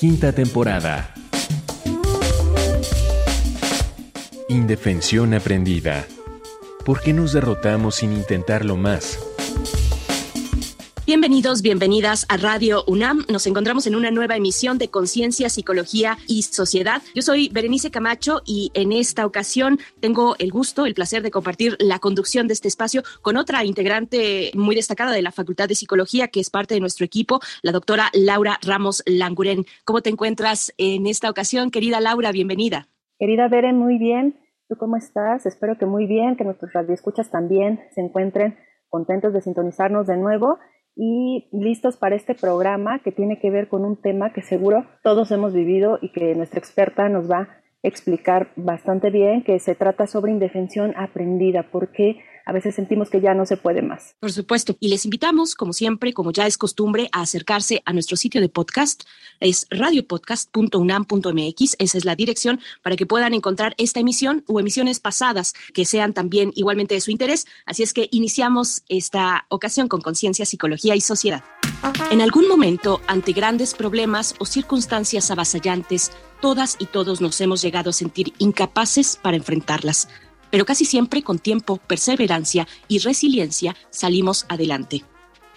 Quinta temporada. Indefensión aprendida. ¿Por qué nos derrotamos sin intentarlo más? Bienvenidos, bienvenidas a Radio UNAM. Nos encontramos en una nueva emisión de Conciencia, Psicología y Sociedad. Yo soy Berenice Camacho y en esta ocasión tengo el gusto, el placer de compartir la conducción de este espacio con otra integrante muy destacada de la Facultad de Psicología que es parte de nuestro equipo, la doctora Laura Ramos Languren. ¿Cómo te encuentras en esta ocasión, querida Laura? Bienvenida. Querida Beren, muy bien. ¿Tú cómo estás? Espero que muy bien, que nuestros radioescuchas también se encuentren contentos de sintonizarnos de nuevo y listos para este programa que tiene que ver con un tema que seguro todos hemos vivido y que nuestra experta nos va a explicar bastante bien, que se trata sobre indefensión aprendida, porque a veces sentimos que ya no se puede más. Por supuesto. Y les invitamos, como siempre, como ya es costumbre, a acercarse a nuestro sitio de podcast. Es radiopodcast.unam.mx. Esa es la dirección para que puedan encontrar esta emisión o emisiones pasadas que sean también igualmente de su interés. Así es que iniciamos esta ocasión con conciencia, psicología y sociedad. En algún momento, ante grandes problemas o circunstancias avasallantes, todas y todos nos hemos llegado a sentir incapaces para enfrentarlas pero casi siempre con tiempo, perseverancia y resiliencia salimos adelante.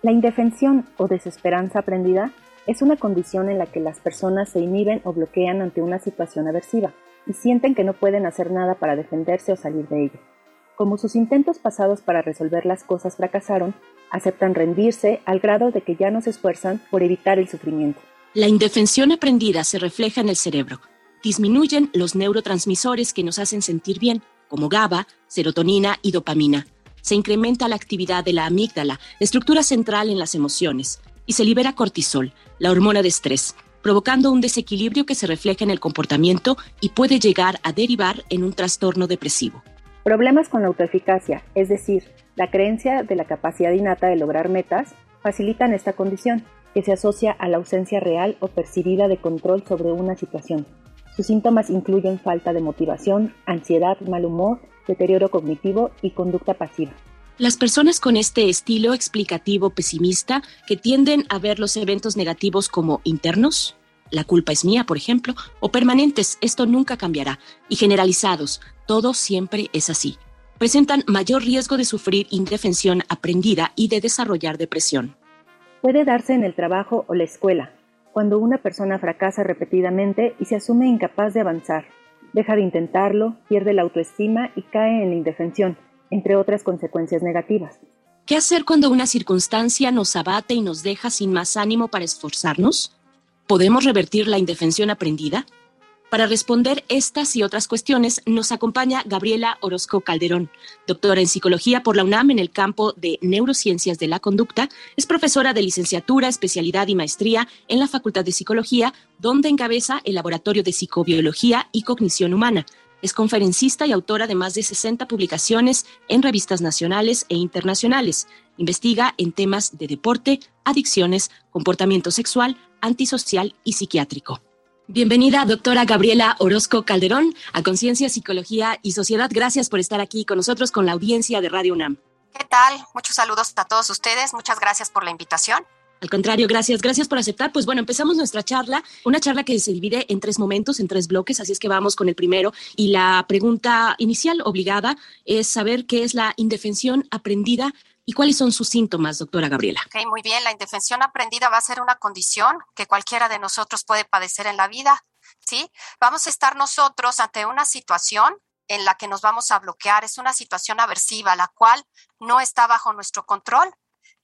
La indefensión o desesperanza aprendida es una condición en la que las personas se inhiben o bloquean ante una situación aversiva y sienten que no pueden hacer nada para defenderse o salir de ella. Como sus intentos pasados para resolver las cosas fracasaron, aceptan rendirse al grado de que ya no se esfuerzan por evitar el sufrimiento. La indefensión aprendida se refleja en el cerebro. Disminuyen los neurotransmisores que nos hacen sentir bien como GABA, serotonina y dopamina. Se incrementa la actividad de la amígdala, estructura central en las emociones, y se libera cortisol, la hormona de estrés, provocando un desequilibrio que se refleja en el comportamiento y puede llegar a derivar en un trastorno depresivo. Problemas con la autoeficacia, es decir, la creencia de la capacidad innata de lograr metas, facilitan esta condición, que se asocia a la ausencia real o percibida de control sobre una situación. Sus síntomas incluyen falta de motivación, ansiedad, mal humor, deterioro cognitivo y conducta pasiva. Las personas con este estilo explicativo pesimista que tienden a ver los eventos negativos como internos, la culpa es mía, por ejemplo, o permanentes, esto nunca cambiará, y generalizados, todo siempre es así, presentan mayor riesgo de sufrir indefensión aprendida y de desarrollar depresión. Puede darse en el trabajo o la escuela, cuando una persona fracasa repetidamente y se asume incapaz de avanzar, deja de intentarlo, pierde la autoestima y cae en la indefensión, entre otras consecuencias negativas. ¿Qué hacer cuando una circunstancia nos abate y nos deja sin más ánimo para esforzarnos? ¿Podemos revertir la indefensión aprendida? Para responder estas y otras cuestiones nos acompaña Gabriela Orozco Calderón, doctora en psicología por la UNAM en el campo de neurociencias de la conducta, es profesora de licenciatura, especialidad y maestría en la Facultad de Psicología, donde encabeza el Laboratorio de Psicobiología y Cognición Humana. Es conferencista y autora de más de 60 publicaciones en revistas nacionales e internacionales. Investiga en temas de deporte, adicciones, comportamiento sexual, antisocial y psiquiátrico. Bienvenida, doctora Gabriela Orozco Calderón, a Conciencia, Psicología y Sociedad. Gracias por estar aquí con nosotros, con la audiencia de Radio UNAM. ¿Qué tal? Muchos saludos a todos ustedes. Muchas gracias por la invitación. Al contrario, gracias, gracias por aceptar. Pues bueno, empezamos nuestra charla, una charla que se divide en tres momentos, en tres bloques, así es que vamos con el primero. Y la pregunta inicial obligada es saber qué es la indefensión aprendida ¿Y cuáles son sus síntomas, doctora Gabriela? Ok, muy bien. La indefensión aprendida va a ser una condición que cualquiera de nosotros puede padecer en la vida. ¿sí? Vamos a estar nosotros ante una situación en la que nos vamos a bloquear. Es una situación aversiva, la cual no está bajo nuestro control.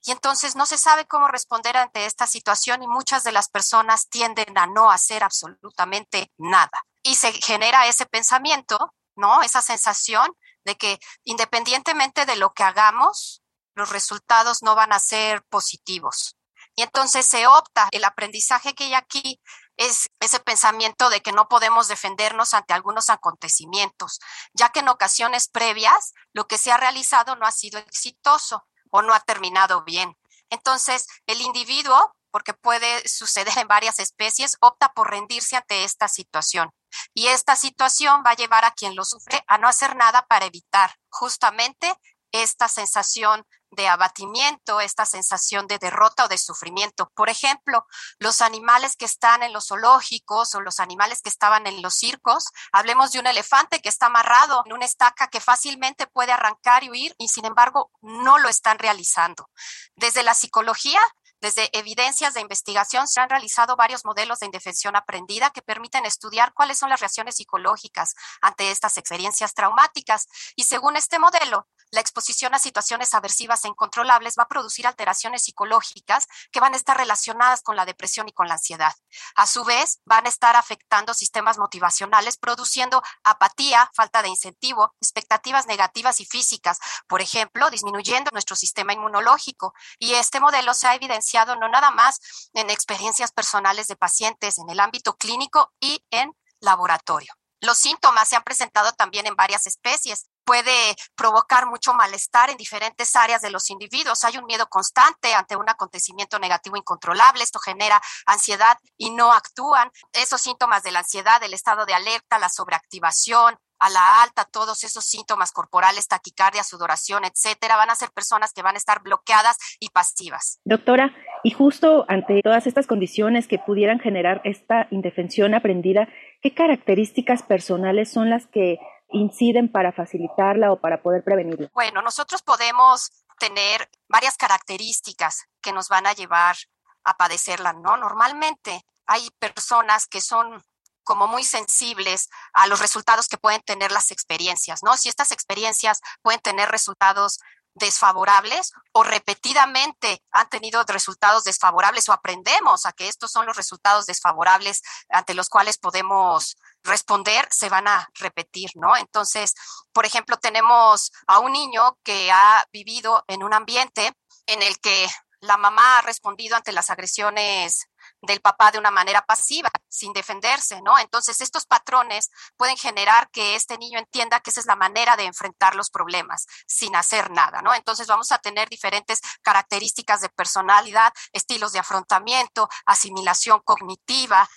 Y entonces no se sabe cómo responder ante esta situación y muchas de las personas tienden a no hacer absolutamente nada. Y se genera ese pensamiento, ¿no? Esa sensación de que independientemente de lo que hagamos, los resultados no van a ser positivos. Y entonces se opta, el aprendizaje que hay aquí es ese pensamiento de que no podemos defendernos ante algunos acontecimientos, ya que en ocasiones previas lo que se ha realizado no ha sido exitoso o no ha terminado bien. Entonces, el individuo, porque puede suceder en varias especies, opta por rendirse ante esta situación. Y esta situación va a llevar a quien lo sufre a no hacer nada para evitar justamente esta sensación de abatimiento, esta sensación de derrota o de sufrimiento. Por ejemplo, los animales que están en los zoológicos o los animales que estaban en los circos, hablemos de un elefante que está amarrado en una estaca que fácilmente puede arrancar y huir y sin embargo no lo están realizando. Desde la psicología desde evidencias de investigación se han realizado varios modelos de indefensión aprendida que permiten estudiar cuáles son las reacciones psicológicas ante estas experiencias traumáticas. Y según este modelo, la exposición a situaciones aversivas e incontrolables va a producir alteraciones psicológicas que van a estar relacionadas con la depresión y con la ansiedad. A su vez, van a estar afectando sistemas motivacionales, produciendo apatía, falta de incentivo, expectativas negativas y físicas, por ejemplo, disminuyendo nuestro sistema inmunológico. Y este modelo se ha evidenciado no nada más en experiencias personales de pacientes en el ámbito clínico y en laboratorio. Los síntomas se han presentado también en varias especies puede provocar mucho malestar en diferentes áreas de los individuos. Hay un miedo constante ante un acontecimiento negativo incontrolable. Esto genera ansiedad y no actúan. Esos síntomas de la ansiedad, el estado de alerta, la sobreactivación, a la alta, todos esos síntomas corporales, taquicardia, sudoración, etcétera, van a ser personas que van a estar bloqueadas y pasivas. Doctora, y justo ante todas estas condiciones que pudieran generar esta indefensión aprendida, ¿qué características personales son las que inciden para facilitarla o para poder prevenirla? Bueno, nosotros podemos tener varias características que nos van a llevar a padecerla, ¿no? Normalmente hay personas que son como muy sensibles a los resultados que pueden tener las experiencias, ¿no? Si estas experiencias pueden tener resultados desfavorables o repetidamente han tenido resultados desfavorables o aprendemos a que estos son los resultados desfavorables ante los cuales podemos responder, se van a repetir, ¿no? Entonces, por ejemplo, tenemos a un niño que ha vivido en un ambiente en el que la mamá ha respondido ante las agresiones del papá de una manera pasiva, sin defenderse, ¿no? Entonces, estos patrones pueden generar que este niño entienda que esa es la manera de enfrentar los problemas, sin hacer nada, ¿no? Entonces, vamos a tener diferentes características de personalidad, estilos de afrontamiento, asimilación cognitiva,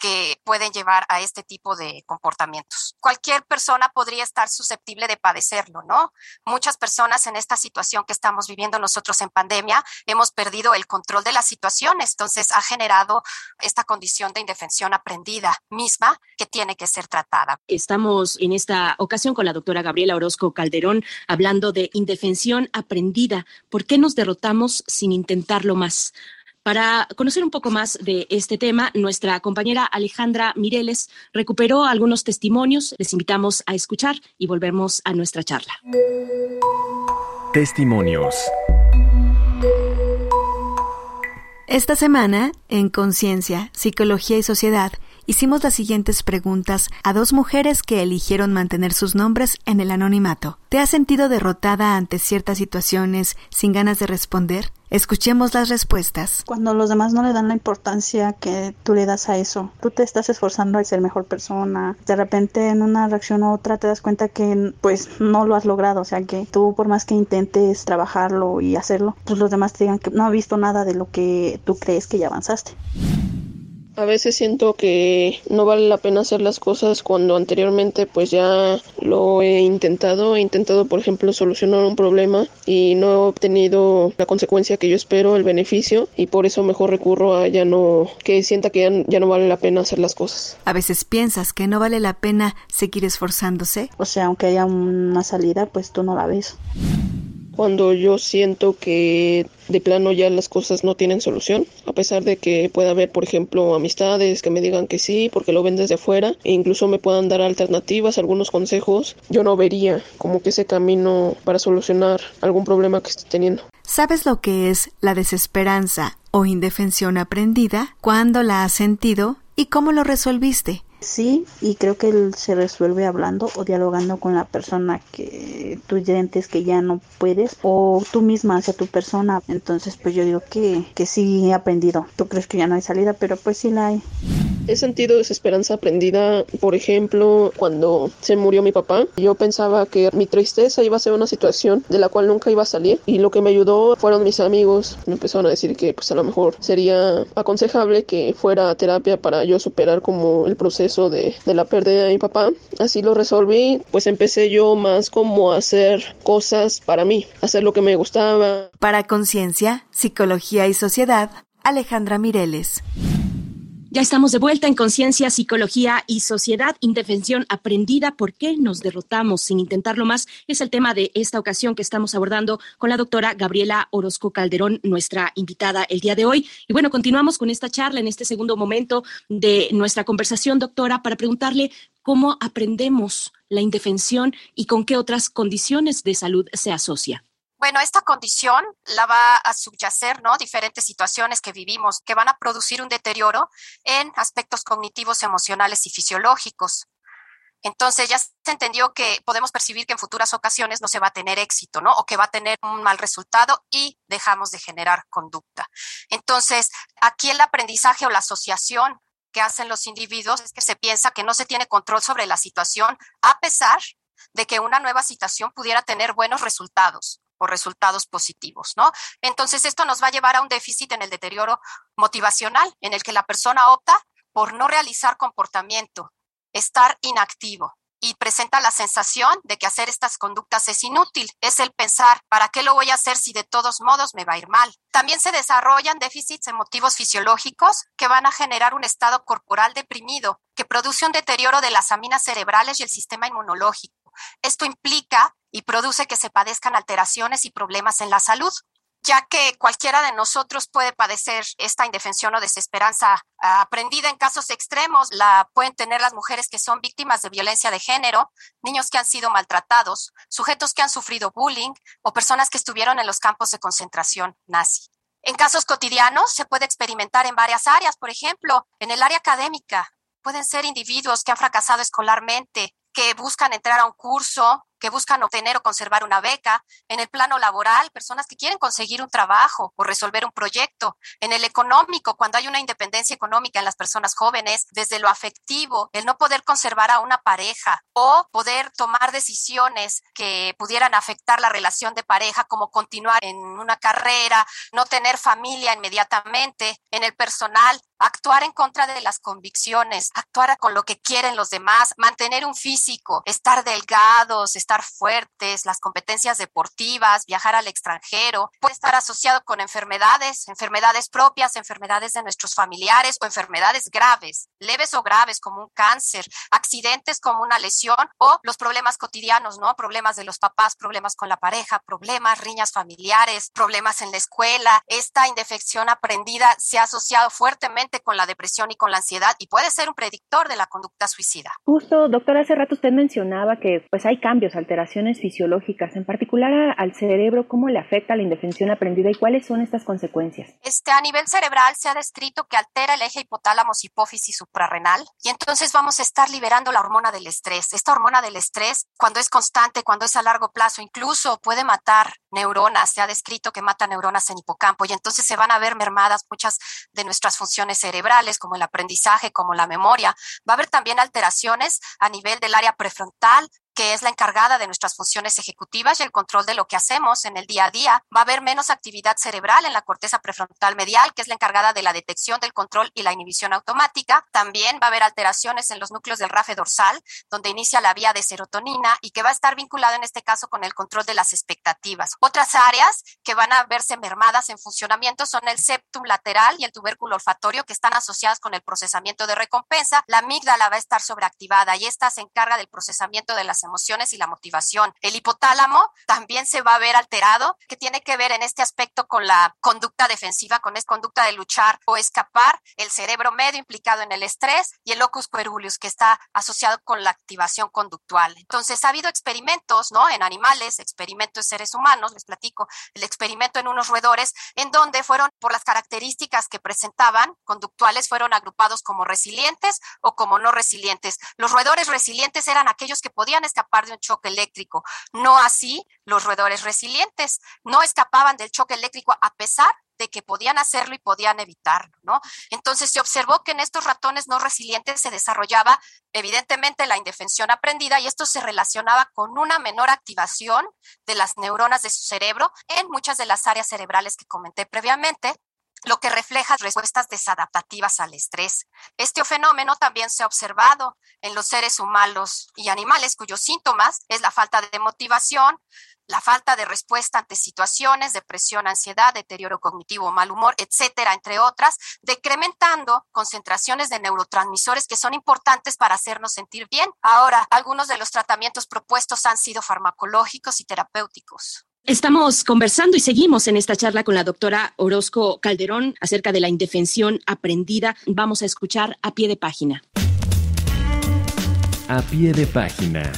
que pueden llevar a este tipo de comportamientos. Cualquier persona podría estar susceptible de padecerlo, ¿no? Muchas personas en esta situación que estamos viviendo nosotros en pandemia hemos perdido el control de las situaciones, entonces ha generado esta condición de indefensión aprendida misma que tiene que ser tratada. Estamos en esta ocasión con la doctora Gabriela Orozco Calderón hablando de indefensión aprendida. ¿Por qué nos derrotamos sin intentarlo más? Para conocer un poco más de este tema, nuestra compañera Alejandra Mireles recuperó algunos testimonios. Les invitamos a escuchar y volvemos a nuestra charla. Testimonios. Esta semana, en Conciencia, Psicología y Sociedad, hicimos las siguientes preguntas a dos mujeres que eligieron mantener sus nombres en el anonimato. ¿Te has sentido derrotada ante ciertas situaciones sin ganas de responder? Escuchemos las respuestas. Cuando los demás no le dan la importancia que tú le das a eso, tú te estás esforzando a ser mejor persona, de repente en una reacción u otra te das cuenta que pues no lo has logrado, o sea que tú por más que intentes trabajarlo y hacerlo, pues los demás te digan que no ha visto nada de lo que tú crees que ya avanzaste. A veces siento que no vale la pena hacer las cosas cuando anteriormente pues ya lo he intentado. He intentado, por ejemplo, solucionar un problema y no he obtenido la consecuencia que yo espero, el beneficio, y por eso mejor recurro a ya no, que sienta que ya, ya no vale la pena hacer las cosas. A veces piensas que no vale la pena seguir esforzándose. O sea, aunque haya una salida, pues tú no la ves cuando yo siento que de plano ya las cosas no tienen solución, a pesar de que pueda haber, por ejemplo, amistades que me digan que sí, porque lo ven desde afuera, e incluso me puedan dar alternativas, algunos consejos, yo no vería como que ese camino para solucionar algún problema que esté teniendo. ¿Sabes lo que es la desesperanza o indefensión aprendida? ¿Cuándo la has sentido? ¿Y cómo lo resolviste? Sí, y creo que él se resuelve hablando o dialogando con la persona que tú sientes que ya no puedes o tú misma hacia tu persona. Entonces, pues yo digo que, que sí he aprendido. Tú crees que ya no hay salida, pero pues sí la hay. He sentido desesperanza aprendida, por ejemplo, cuando se murió mi papá. Yo pensaba que mi tristeza iba a ser una situación de la cual nunca iba a salir y lo que me ayudó fueron mis amigos. Me empezaron a decir que pues a lo mejor sería aconsejable que fuera a terapia para yo superar como el proceso de, de la pérdida de mi papá. Así lo resolví, pues empecé yo más como a hacer cosas para mí, hacer lo que me gustaba. Para Conciencia, Psicología y Sociedad, Alejandra Mireles. Ya estamos de vuelta en Conciencia, Psicología y Sociedad. Indefensión aprendida. ¿Por qué nos derrotamos sin intentarlo más? Es el tema de esta ocasión que estamos abordando con la doctora Gabriela Orozco Calderón, nuestra invitada el día de hoy. Y bueno, continuamos con esta charla en este segundo momento de nuestra conversación, doctora, para preguntarle cómo aprendemos la indefensión y con qué otras condiciones de salud se asocia. Bueno, esta condición la va a subyacer, ¿no? Diferentes situaciones que vivimos que van a producir un deterioro en aspectos cognitivos, emocionales y fisiológicos. Entonces ya se entendió que podemos percibir que en futuras ocasiones no se va a tener éxito, ¿no? O que va a tener un mal resultado y dejamos de generar conducta. Entonces, aquí el aprendizaje o la asociación que hacen los individuos es que se piensa que no se tiene control sobre la situación a pesar de que una nueva situación pudiera tener buenos resultados o resultados positivos, ¿no? Entonces, esto nos va a llevar a un déficit en el deterioro motivacional, en el que la persona opta por no realizar comportamiento, estar inactivo y presenta la sensación de que hacer estas conductas es inútil. Es el pensar, ¿para qué lo voy a hacer si de todos modos me va a ir mal? También se desarrollan déficits emotivos fisiológicos que van a generar un estado corporal deprimido, que produce un deterioro de las aminas cerebrales y el sistema inmunológico. Esto implica y produce que se padezcan alteraciones y problemas en la salud, ya que cualquiera de nosotros puede padecer esta indefensión o desesperanza ah, aprendida en casos extremos. La pueden tener las mujeres que son víctimas de violencia de género, niños que han sido maltratados, sujetos que han sufrido bullying o personas que estuvieron en los campos de concentración nazi. En casos cotidianos se puede experimentar en varias áreas, por ejemplo, en el área académica. Pueden ser individuos que han fracasado escolarmente, que buscan entrar a un curso que buscan obtener o conservar una beca, en el plano laboral, personas que quieren conseguir un trabajo o resolver un proyecto, en el económico, cuando hay una independencia económica en las personas jóvenes, desde lo afectivo, el no poder conservar a una pareja o poder tomar decisiones que pudieran afectar la relación de pareja, como continuar en una carrera, no tener familia inmediatamente, en el personal, actuar en contra de las convicciones, actuar con lo que quieren los demás, mantener un físico, estar delgados, estar fuertes, las competencias deportivas, viajar al extranjero, puede estar asociado con enfermedades, enfermedades propias, enfermedades de nuestros familiares o enfermedades graves, leves o graves como un cáncer, accidentes como una lesión o los problemas cotidianos, ¿no? Problemas de los papás, problemas con la pareja, problemas, riñas familiares, problemas en la escuela. Esta indefección aprendida se ha asociado fuertemente con la depresión y con la ansiedad y puede ser un predictor de la conducta suicida. Justo, doctor, hace rato usted mencionaba que pues hay cambios alteraciones fisiológicas, en particular al cerebro, cómo le afecta la indefensión aprendida y cuáles son estas consecuencias. Este, a nivel cerebral se ha descrito que altera el eje hipotálamos hipófisis suprarrenal y entonces vamos a estar liberando la hormona del estrés. Esta hormona del estrés, cuando es constante, cuando es a largo plazo, incluso puede matar neuronas. Se ha descrito que mata neuronas en hipocampo y entonces se van a ver mermadas muchas de nuestras cerebrales, como el aprendizaje, como la memoria. Va a haber también alteraciones a nivel del área prefrontal, que es la encargada de nuestras funciones ejecutivas y el control de lo que hacemos en el día a día. Va a haber menos actividad cerebral en la corteza prefrontal medial, que es la encargada de la detección del control y la inhibición automática. También va a haber alteraciones en los núcleos del rafe dorsal, donde inicia la vía de serotonina y que va a estar vinculada en este caso con el control de las expectativas. Otras áreas que van a verse mermadas en funcionamiento son el septum lateral y el tubérculo olfatorio, que están asociadas con el procesamiento de recompensa. La amígdala va a estar sobreactivada y esta se encarga del procesamiento de las y la motivación. El hipotálamo también se va a ver alterado, que tiene que ver en este aspecto con la conducta defensiva, con esta conducta de luchar o escapar, el cerebro medio implicado en el estrés y el locus coeruleus, que está asociado con la activación conductual. Entonces, ha habido experimentos, ¿no? En animales, experimentos en seres humanos, les platico, el experimento en unos roedores, en donde fueron, por las características que presentaban, conductuales, fueron agrupados como resilientes o como no resilientes. Los roedores resilientes eran aquellos que podían estar escapar de un choque eléctrico. No así los roedores resilientes. No escapaban del choque eléctrico a pesar de que podían hacerlo y podían evitarlo, ¿no? Entonces se observó que en estos ratones no resilientes se desarrollaba evidentemente la indefensión aprendida y esto se relacionaba con una menor activación de las neuronas de su cerebro en muchas de las áreas cerebrales que comenté previamente, lo que refleja respuestas desadaptativas al estrés. Este fenómeno también se ha observado en los seres humanos y animales cuyos síntomas es la falta de motivación, la falta de respuesta ante situaciones, depresión, ansiedad, deterioro cognitivo, mal humor, etcétera, entre otras, decrementando concentraciones de neurotransmisores que son importantes para hacernos sentir bien. Ahora, algunos de los tratamientos propuestos han sido farmacológicos y terapéuticos. Estamos conversando y seguimos en esta charla con la doctora Orozco Calderón acerca de la indefensión aprendida. Vamos a escuchar a pie de página. A pie de página.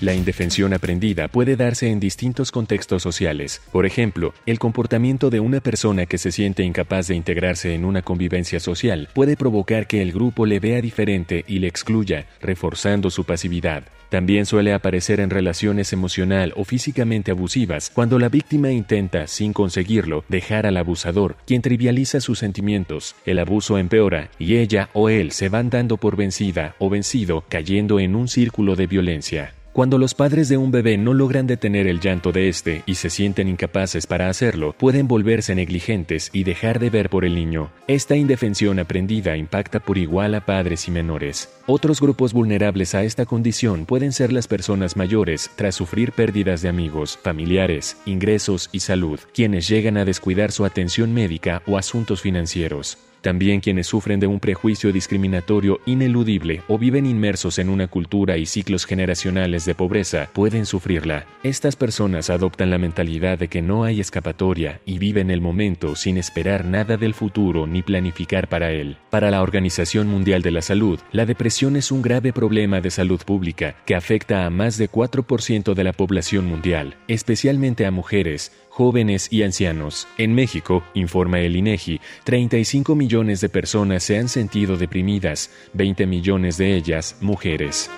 La indefensión aprendida puede darse en distintos contextos sociales. Por ejemplo, el comportamiento de una persona que se siente incapaz de integrarse en una convivencia social puede provocar que el grupo le vea diferente y le excluya, reforzando su pasividad. También suele aparecer en relaciones emocional o físicamente abusivas, cuando la víctima intenta, sin conseguirlo, dejar al abusador, quien trivializa sus sentimientos. El abuso empeora y ella o él se van dando por vencida o vencido, cayendo en un círculo de violencia. Cuando los padres de un bebé no logran detener el llanto de este y se sienten incapaces para hacerlo, pueden volverse negligentes y dejar de ver por el niño. Esta indefensión aprendida impacta por igual a padres y menores. Otros grupos vulnerables a esta condición pueden ser las personas mayores tras sufrir pérdidas de amigos, familiares, ingresos y salud, quienes llegan a descuidar su atención médica o asuntos financieros. También quienes sufren de un prejuicio discriminatorio ineludible o viven inmersos en una cultura y ciclos generacionales de pobreza pueden sufrirla. Estas personas adoptan la mentalidad de que no hay escapatoria y viven el momento sin esperar nada del futuro ni planificar para él. Para la Organización Mundial de la Salud, la depresión es un grave problema de salud pública que afecta a más de 4% de la población mundial, especialmente a mujeres, jóvenes y ancianos. En México, informa el INEGI, 35 millones de personas se han sentido deprimidas, 20 millones de ellas mujeres.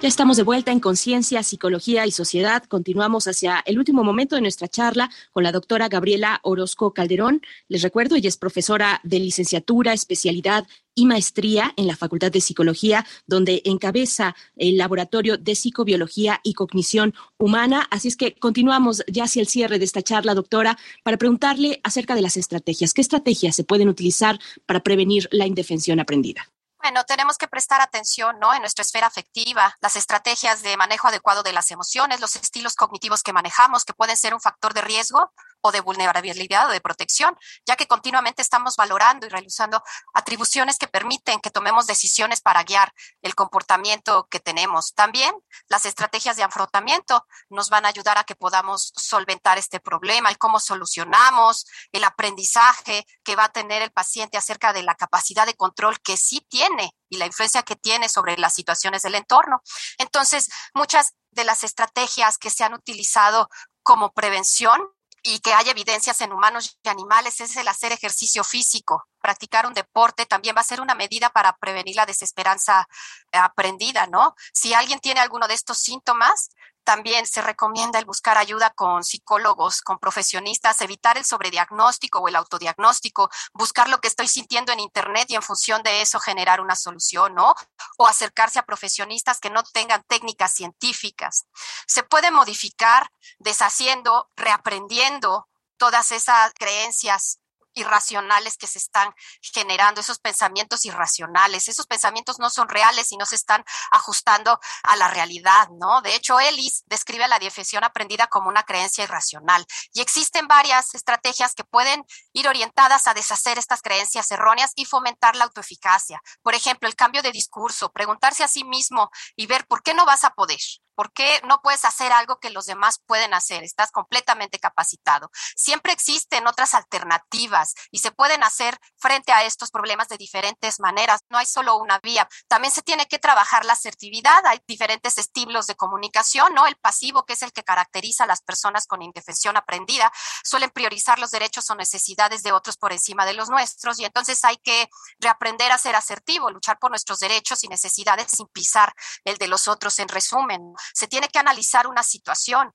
Ya estamos de vuelta en Conciencia, Psicología y Sociedad. Continuamos hacia el último momento de nuestra charla con la doctora Gabriela Orozco Calderón. Les recuerdo, ella es profesora de licenciatura, especialidad y maestría en la Facultad de Psicología, donde encabeza el Laboratorio de Psicobiología y Cognición Humana. Así es que continuamos ya hacia el cierre de esta charla, doctora, para preguntarle acerca de las estrategias. ¿Qué estrategias se pueden utilizar para prevenir la indefensión aprendida? Bueno, tenemos que prestar atención, ¿no? En nuestra esfera afectiva, las estrategias de manejo adecuado de las emociones, los estilos cognitivos que manejamos, que pueden ser un factor de riesgo o de vulnerabilidad o de protección, ya que continuamente estamos valorando y realizando atribuciones que permiten que tomemos decisiones para guiar el comportamiento que tenemos. También las estrategias de afrontamiento nos van a ayudar a que podamos solventar este problema, el cómo solucionamos, el aprendizaje que va a tener el paciente acerca de la capacidad de control que sí tiene y la influencia que tiene sobre las situaciones del entorno. Entonces, muchas de las estrategias que se han utilizado como prevención y que hay evidencias en humanos y animales es el hacer ejercicio físico. Practicar un deporte también va a ser una medida para prevenir la desesperanza aprendida, ¿no? Si alguien tiene alguno de estos síntomas, también se recomienda el buscar ayuda con psicólogos, con profesionistas, evitar el sobrediagnóstico o el autodiagnóstico, buscar lo que estoy sintiendo en Internet y en función de eso generar una solución, ¿no? O acercarse a profesionistas que no tengan técnicas científicas. Se puede modificar deshaciendo, reaprendiendo todas esas creencias irracionales que se están generando, esos pensamientos irracionales, esos pensamientos no son reales y no se están ajustando a la realidad, ¿no? De hecho, Ellis describe la defensión aprendida como una creencia irracional y existen varias estrategias que pueden ir orientadas a deshacer estas creencias erróneas y fomentar la autoeficacia. Por ejemplo, el cambio de discurso, preguntarse a sí mismo y ver por qué no vas a poder. ¿Por qué no puedes hacer algo que los demás pueden hacer? Estás completamente capacitado. Siempre existen otras alternativas y se pueden hacer frente a estos problemas de diferentes maneras. No hay solo una vía. También se tiene que trabajar la asertividad. Hay diferentes estilos de comunicación, ¿no? El pasivo, que es el que caracteriza a las personas con indefensión aprendida, suelen priorizar los derechos o necesidades de otros por encima de los nuestros y entonces hay que reaprender a ser asertivo, luchar por nuestros derechos y necesidades sin pisar el de los otros. En resumen, se tiene que analizar una situación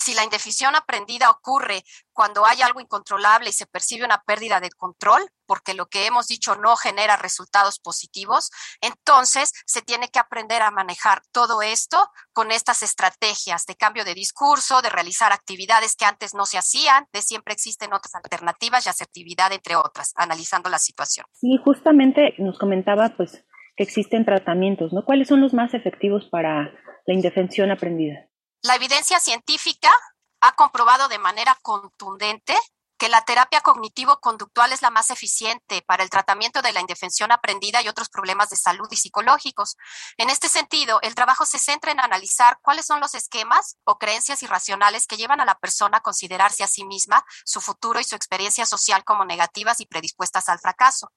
si la indefensión aprendida ocurre cuando hay algo incontrolable y se percibe una pérdida de control, porque lo que hemos dicho no genera resultados positivos, entonces se tiene que aprender a manejar todo esto con estas estrategias de cambio de discurso, de realizar actividades que antes no se hacían, de siempre existen otras alternativas y asertividad, entre otras, analizando la situación. Sí, justamente nos comentaba pues que existen tratamientos, ¿no? ¿Cuáles son los más efectivos para la indefensión aprendida? La evidencia científica ha comprobado de manera contundente que la terapia cognitivo-conductual es la más eficiente para el tratamiento de la indefensión aprendida y otros problemas de salud y psicológicos. En este sentido, el trabajo se centra en analizar cuáles son los esquemas o creencias irracionales que llevan a la persona a considerarse a sí misma, su futuro y su experiencia social como negativas y predispuestas al fracaso.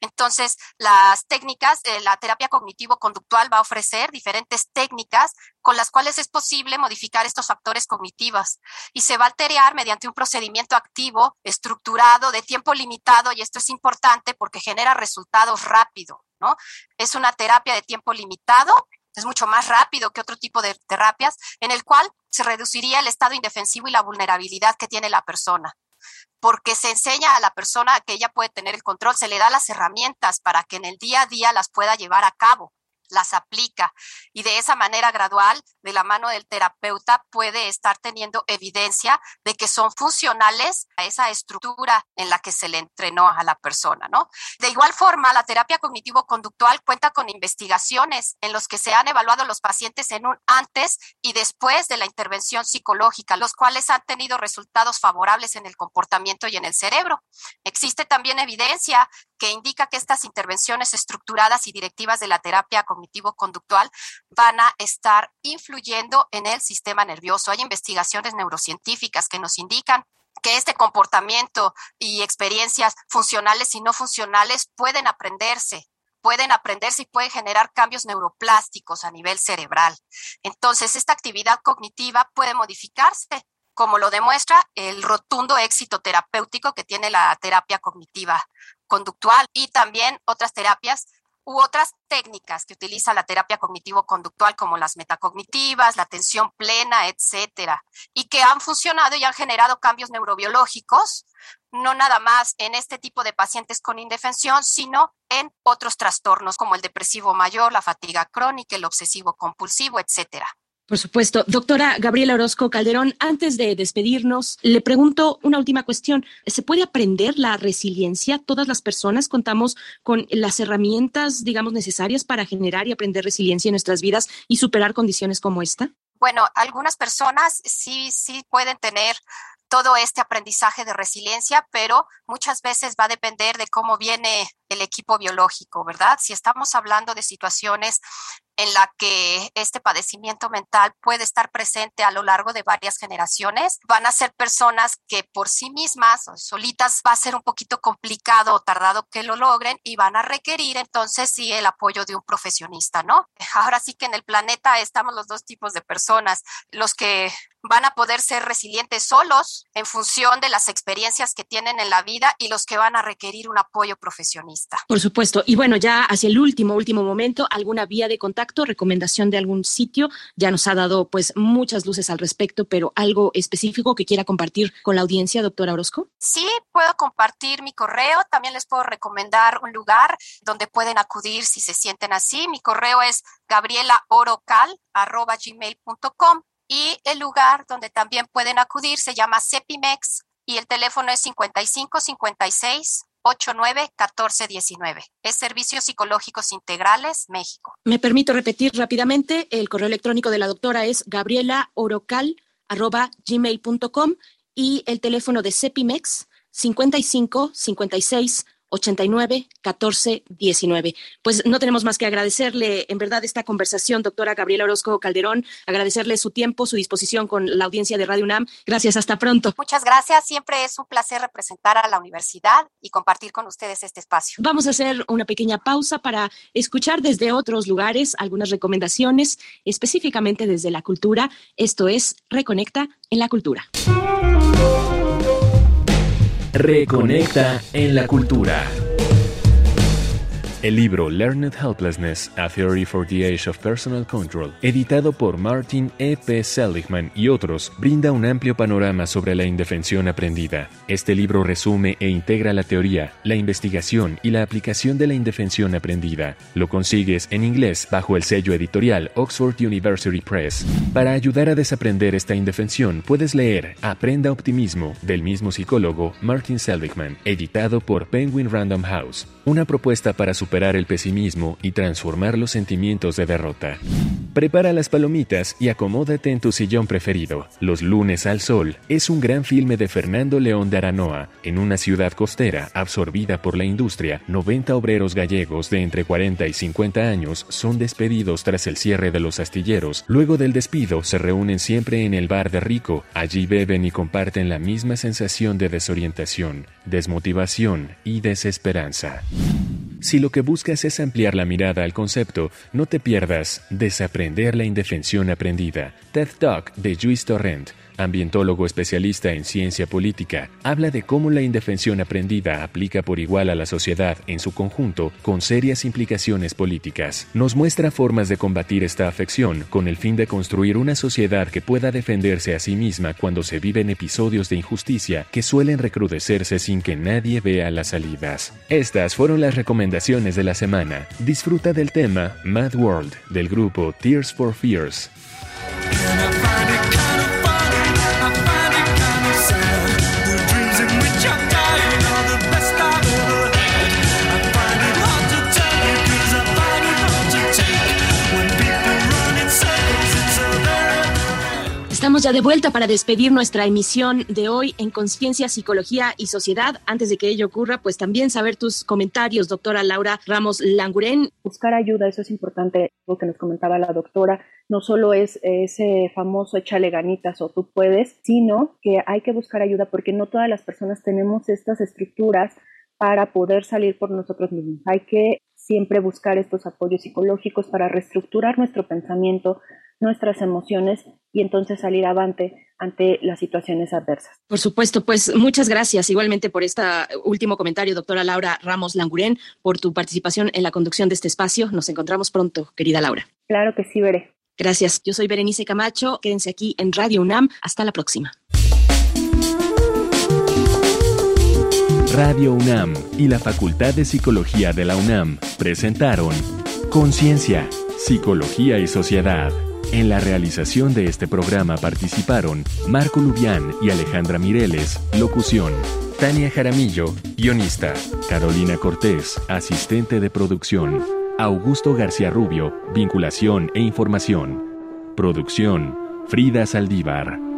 Entonces, las técnicas, de la terapia cognitivo-conductual va a ofrecer diferentes técnicas con las cuales es posible modificar estos factores cognitivos y se va a alterar mediante un procedimiento activo estructurado, de tiempo limitado, y esto es importante porque genera resultados rápido, ¿no? Es una terapia de tiempo limitado, es mucho más rápido que otro tipo de terapias, en el cual se reduciría el estado indefensivo y la vulnerabilidad que tiene la persona porque se enseña a la persona que ella puede tener el control, se le da las herramientas para que en el día a día las pueda llevar a cabo las aplica y de esa manera gradual, de la mano del terapeuta, puede estar teniendo evidencia de que son funcionales a esa estructura en la que se le entrenó a la persona, ¿no? De igual forma, la terapia cognitivo-conductual cuenta con investigaciones en los que se han evaluado los pacientes en un antes y después de la intervención psicológica, los cuales han tenido resultados favorables en el comportamiento y en el cerebro. Existe también evidencia que indica que estas intervenciones estructuradas y directivas de la terapia cognitivo-conductual van a estar influyendo en el sistema nervioso. Hay investigaciones neurocientíficas que nos indican que este comportamiento y experiencias funcionales y no funcionales pueden aprenderse, pueden aprenderse y pueden generar cambios neuroplásticos a nivel cerebral. Entonces, esta actividad cognitiva puede modificarse como lo demuestra el rotundo éxito terapéutico que tiene la terapia cognitiva conductual y también otras terapias u otras técnicas que utiliza la terapia cognitivo-conductual como las metacognitivas, la atención plena, etcétera, y que han funcionado y han generado cambios neurobiológicos, no nada más en este tipo de pacientes con indefensión, sino en otros trastornos como el depresivo mayor, la fatiga crónica, el obsesivo compulsivo, etcétera. Por supuesto. Doctora Gabriela Orozco Calderón, antes de despedirnos, le pregunto una última cuestión. ¿Se puede aprender la resiliencia? ¿Todas las personas contamos con las herramientas, digamos, necesarias para generar y aprender resiliencia en nuestras vidas y superar condiciones como esta? Bueno, algunas personas sí, sí pueden tener todo este aprendizaje de resiliencia, pero muchas veces va a depender de cómo viene el equipo biológico, ¿verdad? Si estamos hablando de situaciones en la que este padecimiento mental puede estar presente a lo largo de varias generaciones. Van a ser personas que por sí mismas solitas va a ser un poquito complicado o tardado que lo logren y van a requerir entonces sí el apoyo de un profesionista, ¿no? Ahora sí que en el planeta estamos los dos tipos de personas, los que van a poder ser resilientes solos en función de las experiencias que tienen en la vida y los que van a requerir un apoyo Por supuesto. Y bueno, ya hacia el último, último momento, ¿alguna vía de contacto, recomendación de algún sitio? Ya nos ha dado pues muchas luces al respecto, pero algo específico que quiera compartir con la audiencia, doctora Orozco. Sí, puedo compartir mi correo. También les puedo recomendar un lugar donde pueden acudir si se sienten así. Mi correo es gabrielaorocal.gmail.com y el lugar donde también pueden acudir se llama CEPIMEX y el teléfono es 55 56 89 14 19. Es Servicios Psicológicos Integrales, México. Me permito repetir rápidamente, el correo electrónico de la doctora es gabrielaorocal.gmail.com y el teléfono de CEPIMEX 55 56 89 14 19. Pues no tenemos más que agradecerle en verdad esta conversación, doctora Gabriela Orozco Calderón, agradecerle su tiempo, su disposición con la audiencia de Radio UNAM. Gracias, hasta pronto. Muchas gracias, siempre es un placer representar a la universidad y compartir con ustedes este espacio. Vamos a hacer una pequeña pausa para escuchar desde otros lugares algunas recomendaciones, específicamente desde la cultura. Esto es Reconecta en la Cultura. Reconecta en la cultura. El libro Learned Helplessness, A Theory for the Age of Personal Control, editado por Martin E. P. Seligman y otros, brinda un amplio panorama sobre la indefensión aprendida. Este libro resume e integra la teoría, la investigación y la aplicación de la indefensión aprendida. Lo consigues en inglés bajo el sello editorial Oxford University Press. Para ayudar a desaprender esta indefensión, puedes leer Aprenda Optimismo del mismo psicólogo Martin Seligman, editado por Penguin Random House, una propuesta para superar el pesimismo y transformar los sentimientos de derrota. Prepara las palomitas y acomódate en tu sillón preferido. Los lunes al sol es un gran filme de Fernando León de Aranoa. En una ciudad costera absorbida por la industria, 90 obreros gallegos de entre 40 y 50 años son despedidos tras el cierre de los astilleros. Luego del despido se reúnen siempre en el bar de Rico. Allí beben y comparten la misma sensación de desorientación, desmotivación y desesperanza. Si lo que buscas es ampliar la mirada al concepto, no te pierdas Desaprender la indefensión aprendida, TED Talk de Juice Torrent ambientólogo especialista en ciencia política, habla de cómo la indefensión aprendida aplica por igual a la sociedad en su conjunto con serias implicaciones políticas. Nos muestra formas de combatir esta afección con el fin de construir una sociedad que pueda defenderse a sí misma cuando se viven episodios de injusticia que suelen recrudecerse sin que nadie vea las salidas. Estas fueron las recomendaciones de la semana. Disfruta del tema Mad World del grupo Tears for Fears. Estamos ya de vuelta para despedir nuestra emisión de hoy en Conciencia, Psicología y Sociedad. Antes de que ello ocurra, pues también saber tus comentarios, doctora Laura Ramos Languren. Buscar ayuda, eso es importante, lo que nos comentaba la doctora. No solo es ese famoso échale ganitas o tú puedes, sino que hay que buscar ayuda porque no todas las personas tenemos estas estructuras para poder salir por nosotros mismos. Hay que siempre buscar estos apoyos psicológicos para reestructurar nuestro pensamiento, nuestras emociones y entonces salir avante ante las situaciones adversas. Por supuesto, pues muchas gracias igualmente por este último comentario, doctora Laura Ramos Languren, por tu participación en la conducción de este espacio. Nos encontramos pronto, querida Laura. Claro que sí, veré. Gracias. Yo soy Berenice Camacho. Quédense aquí en Radio UNAM. Hasta la próxima. Radio UNAM y la Facultad de Psicología de la UNAM presentaron Conciencia, Psicología y Sociedad. En la realización de este programa participaron Marco Lubián y Alejandra Mireles, locución. Tania Jaramillo, guionista. Carolina Cortés, asistente de producción. Augusto García Rubio, vinculación e información. Producción, Frida Saldívar.